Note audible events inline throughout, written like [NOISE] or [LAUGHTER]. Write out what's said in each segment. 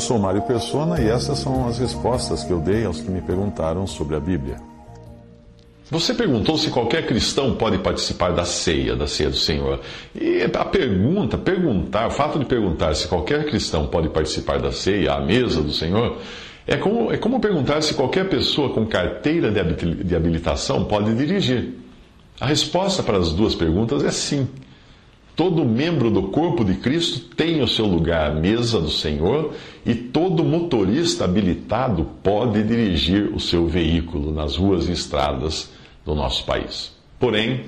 Eu sou Mário Persona e essas são as respostas que eu dei aos que me perguntaram sobre a Bíblia. Você perguntou se qualquer cristão pode participar da ceia, da ceia do Senhor. E a pergunta, perguntar, o fato de perguntar se qualquer cristão pode participar da ceia, à mesa do Senhor, é como, é como perguntar se qualquer pessoa com carteira de habilitação pode dirigir. A resposta para as duas perguntas é sim. Todo membro do corpo de Cristo tem o seu lugar à mesa do Senhor e todo motorista habilitado pode dirigir o seu veículo nas ruas e estradas do nosso país. Porém,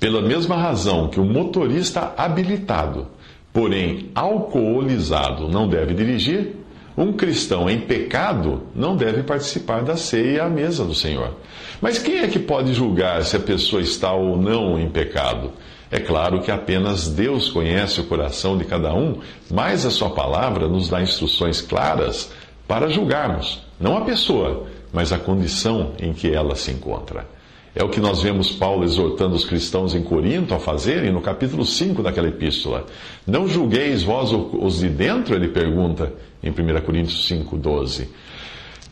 pela mesma razão que o motorista habilitado, porém alcoolizado, não deve dirigir, um cristão em pecado não deve participar da ceia à mesa do Senhor. Mas quem é que pode julgar se a pessoa está ou não em pecado? É claro que apenas Deus conhece o coração de cada um, mas a Sua palavra nos dá instruções claras para julgarmos, não a pessoa, mas a condição em que ela se encontra. É o que nós vemos Paulo exortando os cristãos em Corinto a fazerem no capítulo 5 daquela epístola. Não julgueis vós os de dentro, ele pergunta em 1 Coríntios 5, 12.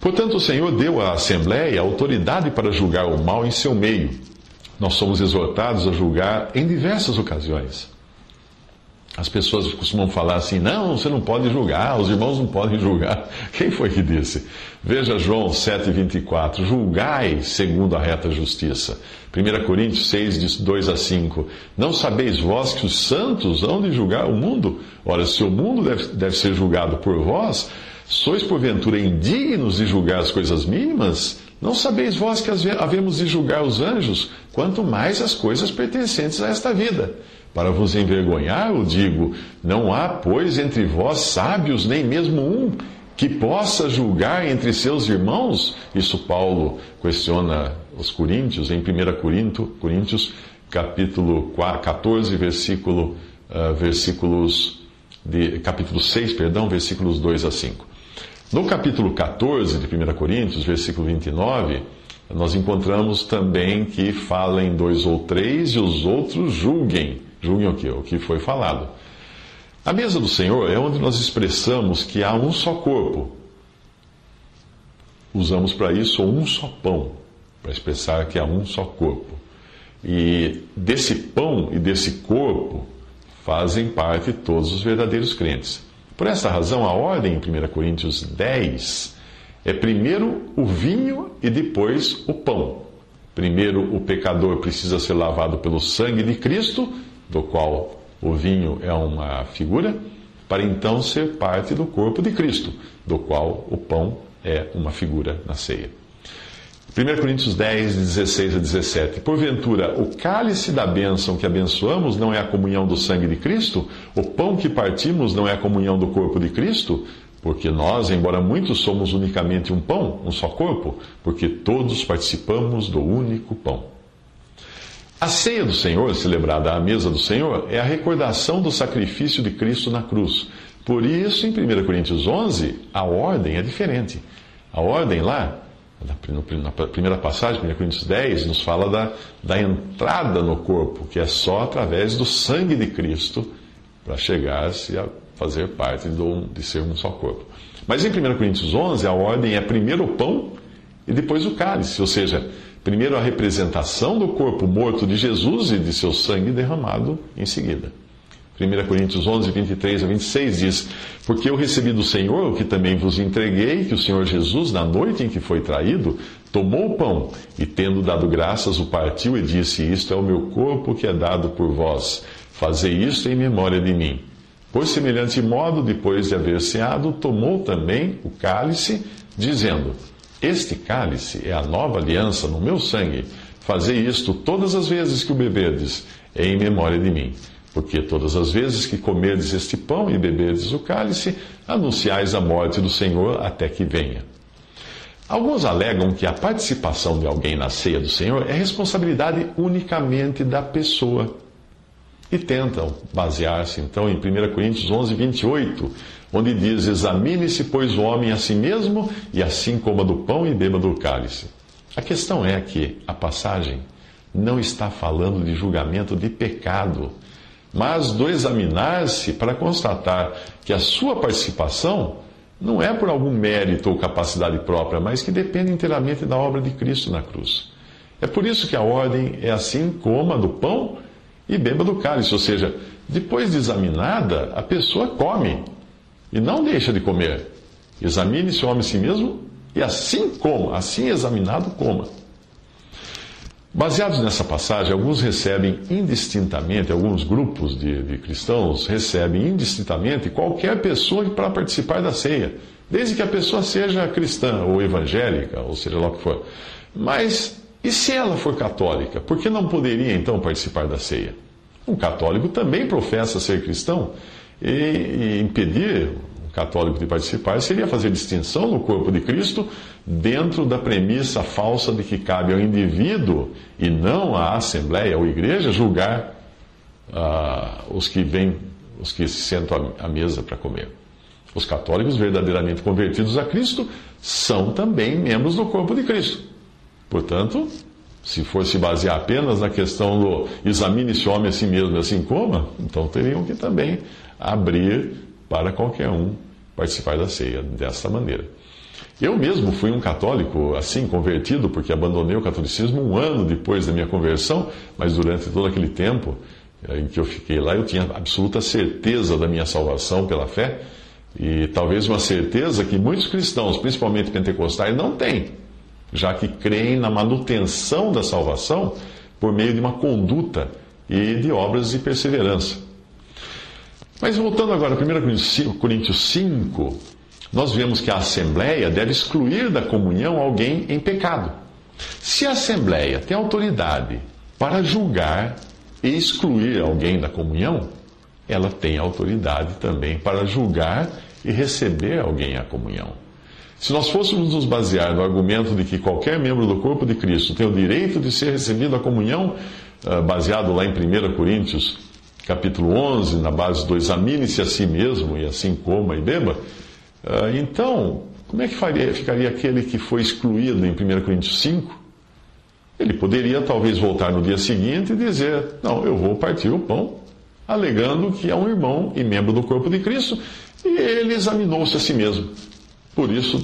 Portanto, o Senhor deu à Assembleia autoridade para julgar o mal em seu meio nós somos exortados a julgar em diversas ocasiões. As pessoas costumam falar assim: não, você não pode julgar, os irmãos não podem julgar. [LAUGHS] Quem foi que disse? Veja João 7,24: julgai segundo a reta justiça. 1 Coríntios 6, 2 a 5: Não sabeis vós que os santos hão de julgar o mundo? Ora, se o mundo deve, deve ser julgado por vós, sois porventura indignos de julgar as coisas mínimas? Não sabeis vós que havemos de julgar os anjos, quanto mais as coisas pertencentes a esta vida. Para vos envergonhar, eu digo: não há, pois, entre vós sábios, nem mesmo um, que possa julgar entre seus irmãos? Isso Paulo questiona os coríntios, em 1 Corinto, Coríntios, capítulo 14, versículo, uh, versículos de, capítulo 6, perdão, versículos 2 a 5. No capítulo 14 de 1 Coríntios, versículo 29, nós encontramos também que falem dois ou três e os outros julguem. Julguem o que? O que foi falado. A mesa do Senhor é onde nós expressamos que há um só corpo. Usamos para isso um só pão, para expressar que há um só corpo. E desse pão e desse corpo fazem parte todos os verdadeiros crentes. Por essa razão, a ordem em 1 Coríntios 10 é primeiro o vinho e depois o pão. Primeiro, o pecador precisa ser lavado pelo sangue de Cristo, do qual o vinho é uma figura, para então ser parte do corpo de Cristo, do qual o pão é uma figura na ceia. 1 Coríntios 10, 16 a 17. Porventura, o cálice da bênção que abençoamos não é a comunhão do sangue de Cristo? O pão que partimos não é a comunhão do corpo de Cristo? Porque nós, embora muitos, somos unicamente um pão, um só corpo, porque todos participamos do único pão. A ceia do Senhor, celebrada à mesa do Senhor, é a recordação do sacrifício de Cristo na cruz. Por isso, em 1 Coríntios 11, a ordem é diferente. A ordem lá na primeira passagem, 1 Coríntios 10, nos fala da, da entrada no corpo, que é só através do sangue de Cristo para chegar-se a fazer parte do, de ser um só corpo. Mas em 1 Coríntios 11, a ordem é primeiro o pão e depois o cálice, ou seja, primeiro a representação do corpo morto de Jesus e de seu sangue derramado em seguida. 1 Coríntios 11, 23 a 26 diz: Porque eu recebi do Senhor o que também vos entreguei, que o Senhor Jesus, na noite em que foi traído, tomou o pão e, tendo dado graças, o partiu e disse: Isto é o meu corpo que é dado por vós. Fazei isto em memória de mim. Por semelhante modo, depois de haver ceado, tomou também o cálice, dizendo: Este cálice é a nova aliança no meu sangue. Fazei isto todas as vezes que o beberdes, em memória de mim. Porque todas as vezes que comerdes este pão e beberdes o cálice, anunciais a morte do Senhor até que venha. Alguns alegam que a participação de alguém na ceia do Senhor é responsabilidade unicamente da pessoa. E tentam basear-se então em 1 Coríntios 11, 28, onde diz: Examine-se, pois, o homem a si mesmo, e assim coma do pão e beba do cálice. A questão é que a passagem não está falando de julgamento de pecado, mas do examinar-se para constatar que a sua participação não é por algum mérito ou capacidade própria, mas que depende inteiramente da obra de Cristo na cruz. É por isso que a ordem é assim: coma do pão e beba do cálice, ou seja, depois de examinada, a pessoa come e não deixa de comer. Examine-se o homem a si mesmo e assim coma, assim examinado, coma. Baseados nessa passagem, alguns recebem indistintamente, alguns grupos de, de cristãos recebem indistintamente qualquer pessoa para participar da ceia, desde que a pessoa seja cristã ou evangélica, ou seja lá o que for. Mas e se ela for católica, por que não poderia então participar da ceia? Um católico também professa ser cristão e, e impedir católico de participar seria fazer distinção no corpo de Cristo dentro da premissa falsa de que cabe ao indivíduo e não à assembleia ou igreja julgar uh, os que vêm, os que se sentam à mesa para comer. Os católicos verdadeiramente convertidos a Cristo são também membros do corpo de Cristo. Portanto, se for se basear apenas na questão do examine esse homem a si mesmo e assim coma, então teriam que também abrir para qualquer um participar da ceia desta maneira. Eu mesmo fui um católico assim, convertido, porque abandonei o catolicismo um ano depois da minha conversão, mas durante todo aquele tempo eh, em que eu fiquei lá, eu tinha absoluta certeza da minha salvação pela fé, e talvez uma certeza que muitos cristãos, principalmente pentecostais, não têm, já que creem na manutenção da salvação por meio de uma conduta e de obras de perseverança. Mas voltando agora a 1 Coríntios 5, nós vemos que a Assembleia deve excluir da comunhão alguém em pecado. Se a Assembleia tem autoridade para julgar e excluir alguém da comunhão, ela tem autoridade também para julgar e receber alguém à comunhão. Se nós fôssemos nos basear no argumento de que qualquer membro do corpo de Cristo tem o direito de ser recebido à comunhão, ah, baseado lá em 1 Coríntios capítulo 11, na base do examine-se a si mesmo e assim coma e beba, então, como é que faria, ficaria aquele que foi excluído em 1 Coríntios 5? Ele poderia talvez voltar no dia seguinte e dizer: Não, eu vou partir o pão, alegando que é um irmão e membro do corpo de Cristo, e ele examinou-se a si mesmo. Por isso,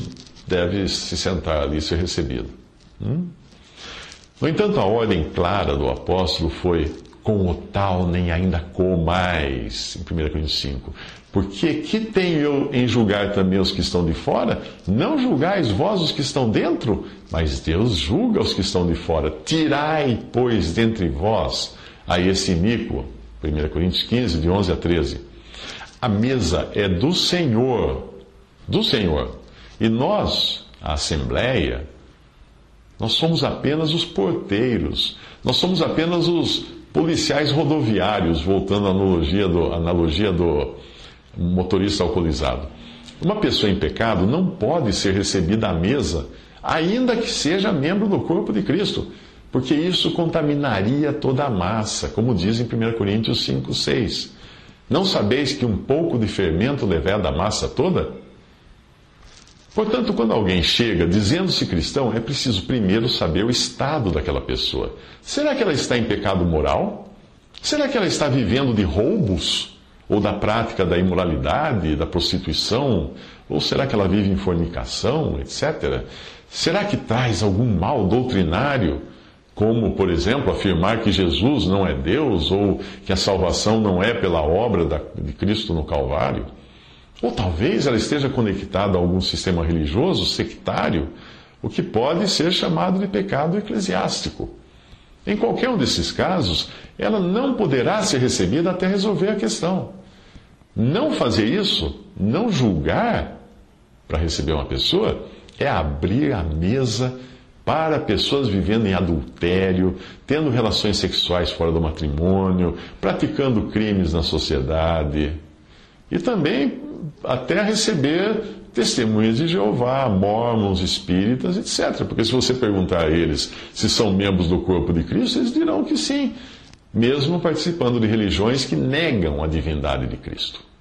deve se sentar ali e ser recebido. Hum? No entanto, a ordem clara do apóstolo foi: com o tal nem ainda comais, em 1 Coríntios 5. Porque que tenho eu em julgar também os que estão de fora? Não julgais vós os que estão dentro, mas Deus julga os que estão de fora. Tirai, pois, dentre vós a esse iníquo. 1 Coríntios 15, de 11 a 13. A mesa é do Senhor, do Senhor. E nós, a Assembleia, nós somos apenas os porteiros, nós somos apenas os policiais rodoviários, voltando à analogia do, analogia do motorista alcoolizado. Uma pessoa em pecado não pode ser recebida à mesa, ainda que seja membro do corpo de Cristo, porque isso contaminaria toda a massa, como diz em 1 Coríntios 5, 6. Não sabeis que um pouco de fermento leveda a massa toda? Portanto, quando alguém chega dizendo-se cristão, é preciso primeiro saber o estado daquela pessoa. Será que ela está em pecado moral? Será que ela está vivendo de roubos? Ou da prática da imoralidade, da prostituição? Ou será que ela vive em fornicação, etc? Será que traz algum mal doutrinário? Como, por exemplo, afirmar que Jesus não é Deus ou que a salvação não é pela obra de Cristo no Calvário? Ou talvez ela esteja conectada a algum sistema religioso sectário, o que pode ser chamado de pecado eclesiástico. Em qualquer um desses casos, ela não poderá ser recebida até resolver a questão. Não fazer isso, não julgar para receber uma pessoa, é abrir a mesa para pessoas vivendo em adultério, tendo relações sexuais fora do matrimônio, praticando crimes na sociedade. E também até receber testemunhas de Jeová, mormons, espíritas, etc. Porque se você perguntar a eles se são membros do corpo de Cristo, eles dirão que sim, mesmo participando de religiões que negam a divindade de Cristo.